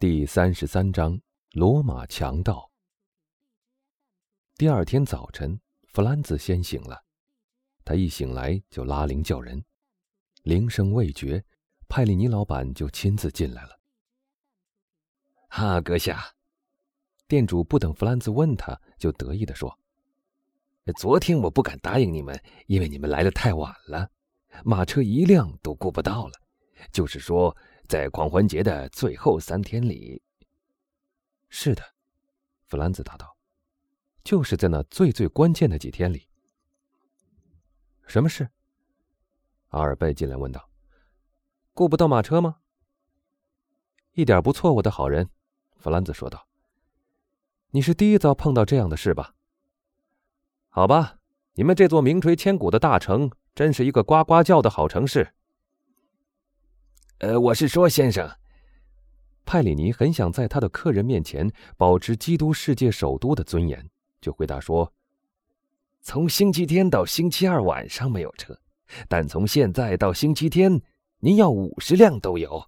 第三十三章罗马强盗。第二天早晨，弗兰兹先醒了。他一醒来就拉铃叫人，铃声未绝，派里尼老板就亲自进来了。哈，阁下！店主不等弗兰兹问他，就得意地说：“昨天我不敢答应你们，因为你们来的太晚了，马车一辆都顾不到了。就是说。”在狂欢节的最后三天里，是的，弗兰兹答道：“就是在那最最关键的几天里。”什么事？阿尔贝进来问道：“顾不到马车吗？”一点不错，我的好人，弗兰兹说道：“你是第一遭碰到这样的事吧？好吧，你们这座名垂千古的大城，真是一个呱呱叫的好城市。”呃，我是说，先生，派里尼很想在他的客人面前保持基督世界首都的尊严，就回答说：“从星期天到星期二晚上没有车，但从现在到星期天，您要五十辆都有。”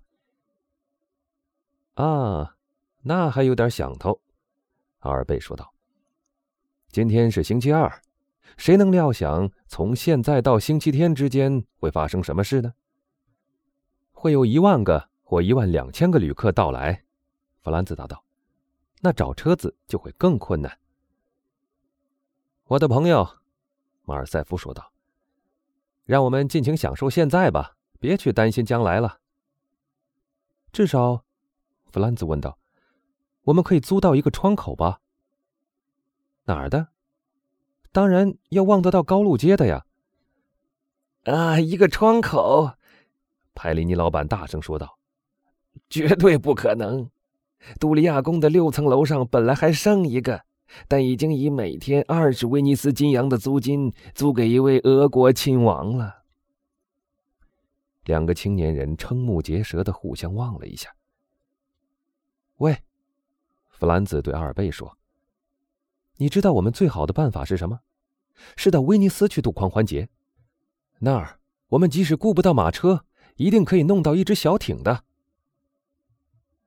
啊，那还有点想头，阿尔贝说道。今天是星期二，谁能料想从现在到星期天之间会发生什么事呢？会有一万个或一万两千个旅客到来，弗兰兹答道。那找车子就会更困难。我的朋友，马尔塞夫说道：“让我们尽情享受现在吧，别去担心将来了。”至少，弗兰兹问道：“我们可以租到一个窗口吧？”哪儿的？当然要望得到高路街的呀。啊，一个窗口。派里尼老板大声说道：“绝对不可能！杜利亚宫的六层楼上本来还剩一个，但已经以每天二十威尼斯金洋的租金租给一位俄国亲王了。”两个青年人瞠目结舌的互相望了一下。“喂，弗兰兹对阿尔贝说：‘你知道我们最好的办法是什么？是到威尼斯去度狂欢节。那儿我们即使雇不到马车。’”一定可以弄到一只小艇的。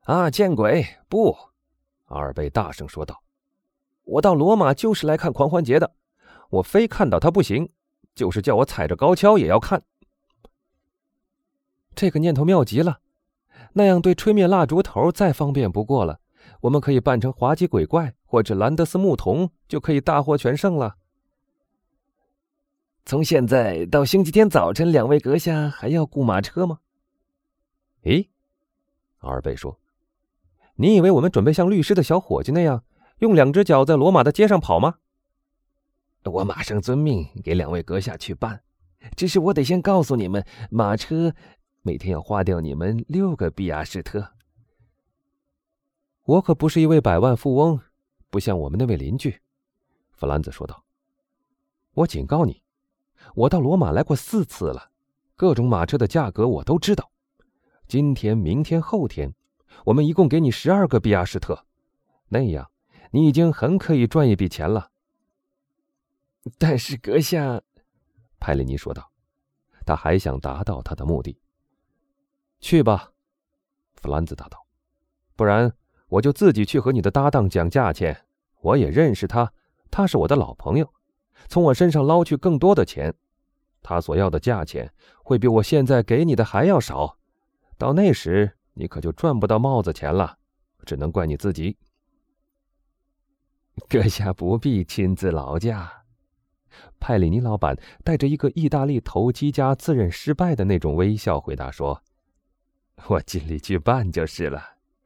啊！见鬼！不，阿尔贝大声说道：“我到罗马就是来看狂欢节的，我非看到他不行，就是叫我踩着高跷也要看。”这个念头妙极了，那样对吹灭蜡烛头再方便不过了。我们可以扮成滑稽鬼怪或者兰德斯牧童，就可以大获全胜了。从现在到星期天早晨，两位阁下还要雇马车吗？咦，阿尔贝说：“你以为我们准备像律师的小伙计那样，用两只脚在罗马的街上跑吗？”我马上遵命，给两位阁下去办。只是我得先告诉你们，马车每天要花掉你们六个比亚士特。我可不是一位百万富翁，不像我们那位邻居。”弗兰兹说道。“我警告你。”我到罗马来过四次了，各种马车的价格我都知道。今天、明天、后天，我们一共给你十二个比亚士特，那样你已经很可以赚一笔钱了。但是阁下，派里尼说道，他还想达到他的目的。去吧，弗兰兹答道，不然我就自己去和你的搭档讲价钱。我也认识他，他是我的老朋友。从我身上捞去更多的钱，他所要的价钱会比我现在给你的还要少。到那时，你可就赚不到帽子钱了，只能怪你自己。阁下不必亲自劳驾。派里尼老板带着一个意大利投机家自认失败的那种微笑回答说：“我尽力去办就是了。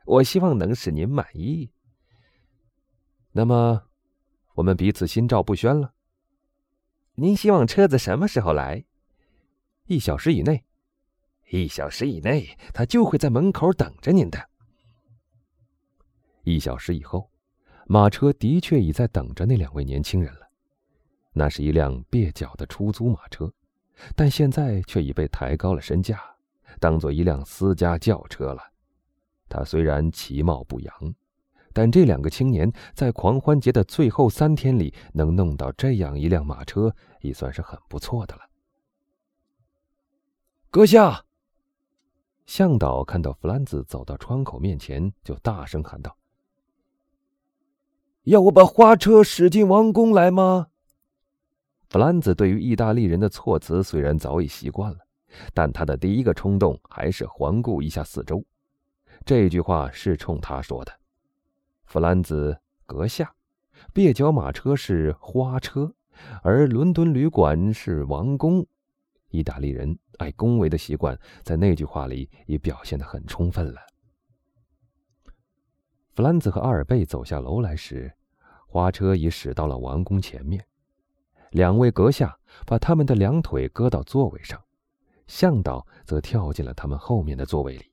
我希望能使您满意。那么，我们彼此心照不宣了。”您希望车子什么时候来？一小时以内。一小时以内，他就会在门口等着您的。一小时以后，马车的确已在等着那两位年轻人了。那是一辆蹩脚的出租马车，但现在却已被抬高了身价，当做一辆私家轿车了。它虽然其貌不扬。但这两个青年在狂欢节的最后三天里能弄到这样一辆马车，已算是很不错的了。阁下，向导看到弗兰兹走到窗口面前，就大声喊道：“要我把花车驶进王宫来吗？”弗兰兹对于意大利人的措辞虽然早已习惯了，但他的第一个冲动还是环顾一下四周。这句话是冲他说的。弗兰兹阁下，蹩脚马车是花车，而伦敦旅馆是王宫。意大利人爱恭维的习惯，在那句话里已表现的很充分了。弗兰兹和阿尔贝走下楼来时，花车已驶到了王宫前面。两位阁下把他们的两腿搁到座位上，向导则跳进了他们后面的座位里。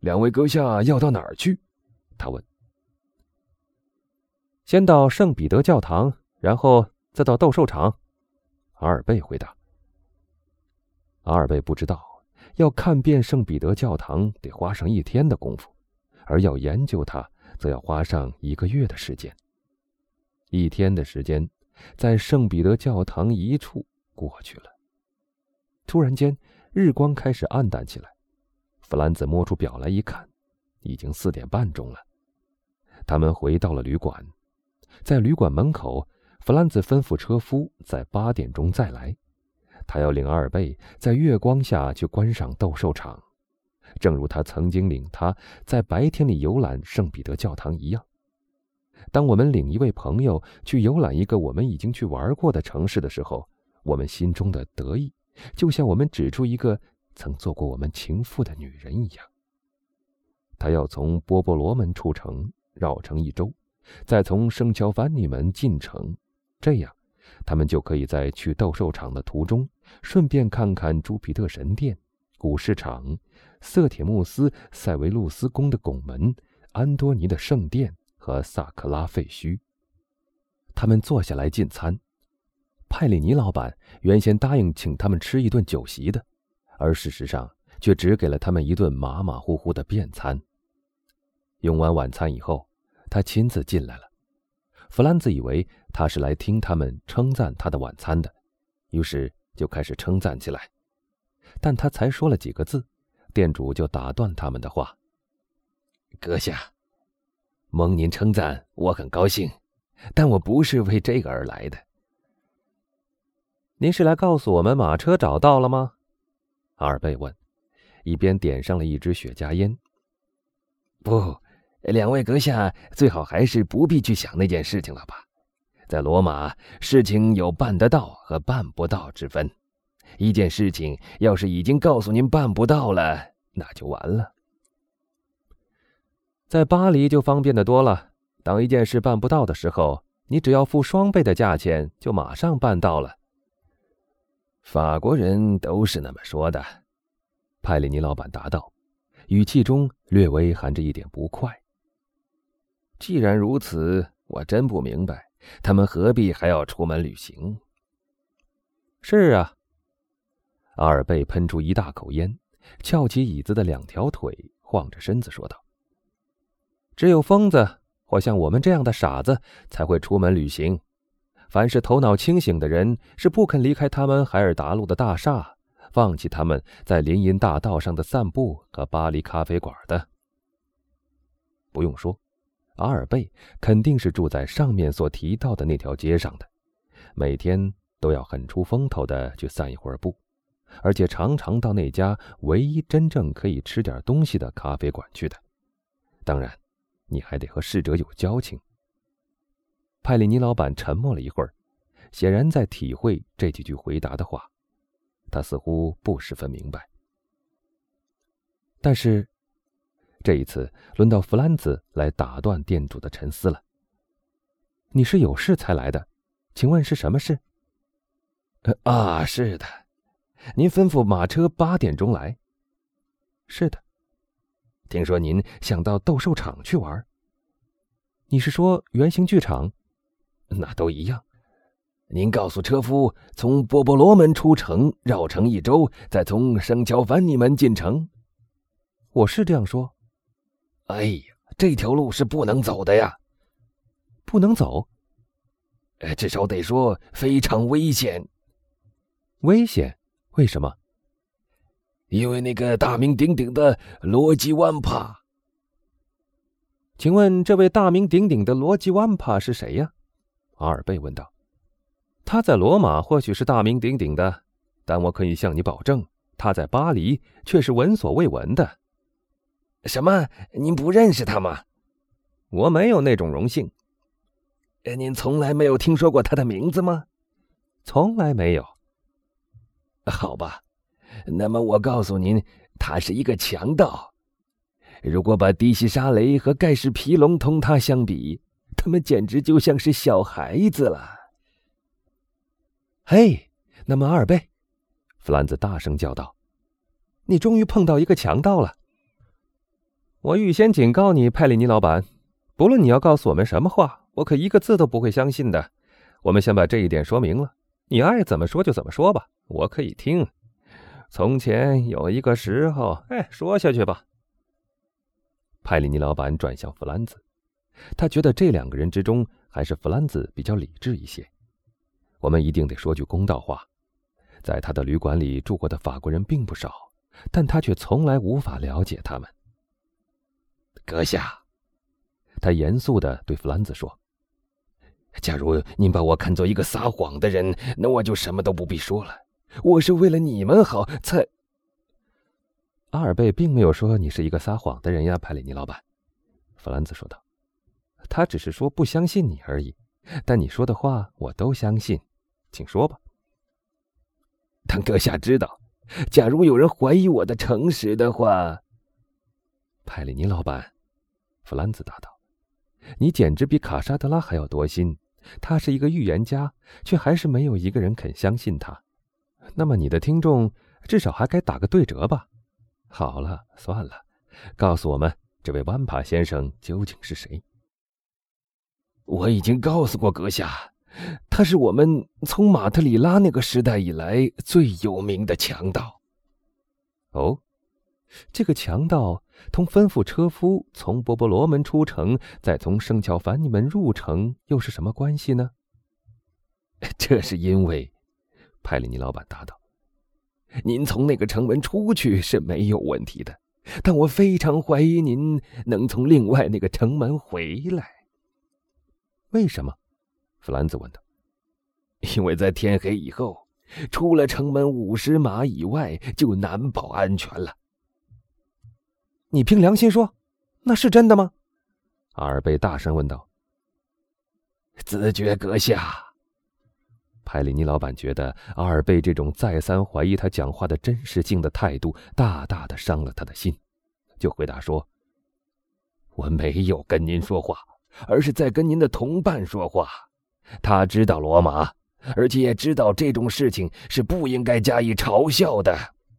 两位阁下要到哪儿去？他问。先到圣彼得教堂，然后再到斗兽场。阿尔贝回答。阿尔贝不知道，要看遍圣彼得教堂得花上一天的功夫，而要研究它，则要花上一个月的时间。一天的时间，在圣彼得教堂一处过去了。突然间，日光开始暗淡起来。弗兰兹摸出表来一看，已经四点半钟了。他们回到了旅馆，在旅馆门口，弗兰兹吩咐车夫在八点钟再来。他要领阿尔贝在月光下去观赏斗兽场，正如他曾经领他在白天里游览圣彼得教堂一样。当我们领一位朋友去游览一个我们已经去玩过的城市的时候，我们心中的得意，就像我们指出一个曾做过我们情妇的女人一样。他要从波波罗门出城，绕城一周，再从圣乔凡尼门进城，这样，他们就可以在去斗兽场的途中，顺便看看朱庇特神殿、古市场、瑟铁穆斯塞维路斯宫的拱门、安多尼的圣殿。和萨克拉废墟。他们坐下来进餐。派里尼老板原先答应请他们吃一顿酒席的，而事实上却只给了他们一顿马马虎虎的便餐。用完晚餐以后，他亲自进来了。弗兰兹以为他是来听他们称赞他的晚餐的，于是就开始称赞起来。但他才说了几个字，店主就打断他们的话：“阁下。”蒙您称赞，我很高兴，但我不是为这个而来的。您是来告诉我们马车找到了吗？阿尔贝问，一边点上了一支雪茄烟。不，两位阁下最好还是不必去想那件事情了吧。在罗马，事情有办得到和办不到之分。一件事情要是已经告诉您办不到了，那就完了。在巴黎就方便的多了。当一件事办不到的时候，你只要付双倍的价钱，就马上办到了。法国人都是那么说的，派里尼老板答道，语气中略微含着一点不快。既然如此，我真不明白他们何必还要出门旅行。是啊，阿尔贝喷出一大口烟，翘起椅子的两条腿，晃着身子说道。只有疯子或像我们这样的傻子才会出门旅行。凡是头脑清醒的人，是不肯离开他们海尔达路的大厦，放弃他们在林荫大道上的散步和巴黎咖啡馆的。不用说，阿尔贝肯定是住在上面所提到的那条街上的，每天都要很出风头的去散一会儿步，而且常常到那家唯一真正可以吃点东西的咖啡馆去的。当然。你还得和逝者有交情。派里尼老板沉默了一会儿，显然在体会这几句回答的话。他似乎不十分明白。但是，这一次轮到弗兰兹来打断店主的沉思了。你是有事才来的，请问是什么事？啊，是的，您吩咐马车八点钟来。是的。听说您想到斗兽场去玩，你是说圆形剧场？那都一样。您告诉车夫，从波波罗门出城，绕城一周，再从圣乔凡尼门进城。我是这样说。哎呀，这条路是不能走的呀！不能走？呃，至少得说非常危险。危险？为什么？因为那个大名鼎鼎的罗吉万帕。请问这位大名鼎鼎的罗吉万帕是谁呀？阿尔贝问道。他在罗马或许是大名鼎鼎的，但我可以向你保证，他在巴黎却是闻所未闻的。什么？您不认识他吗？我没有那种荣幸。您从来没有听说过他的名字吗？从来没有。好吧，那么我告诉您，他是一个强盗。如果把迪西沙雷和盖世皮隆同他相比，他们简直就像是小孩子了。嘿，那么阿尔贝，弗兰兹大声叫道：“你终于碰到一个强盗了！我预先警告你，派里尼老板，不论你要告诉我们什么话，我可一个字都不会相信的。我们先把这一点说明了，你爱怎么说就怎么说吧，我可以听。从前有一个时候，哎，说下去吧。”派里尼老板转向弗兰兹，他觉得这两个人之中还是弗兰兹比较理智一些。我们一定得说句公道话，在他的旅馆里住过的法国人并不少，但他却从来无法了解他们。阁下，他严肃的对弗兰兹说：“假如您把我看作一个撒谎的人，那我就什么都不必说了。我是为了你们好才……”阿尔贝并没有说你是一个撒谎的人呀，派里尼老板。”弗兰兹说道，“他只是说不相信你而已。但你说的话我都相信，请说吧。”当阁下知道，假如有人怀疑我的诚实的话，派里尼老板，弗兰兹答道：“你简直比卡沙德拉还要多心。他是一个预言家，却还是没有一个人肯相信他。那么你的听众至少还该打个对折吧？”好了，算了，告诉我们，这位万帕先生究竟是谁？我已经告诉过阁下，他是我们从马特里拉那个时代以来最有名的强盗。哦，这个强盗同吩咐车夫从波波罗门出城，再从圣乔凡尼门入城，又是什么关系呢？这是因为，派里尼老板答道。您从那个城门出去是没有问题的，但我非常怀疑您能从另外那个城门回来。为什么？弗兰兹问道。因为在天黑以后，出了城门五十码以外就难保安全了。你凭良心说，那是真的吗？阿尔贝大声问道。子爵阁下。派里尼老板觉得阿尔贝这种再三怀疑他讲话的真实性的态度，大大的伤了他的心，就回答说：“我没有跟您说话，而是在跟您的同伴说话。他知道罗马，而且也知道这种事情是不应该加以嘲笑的。”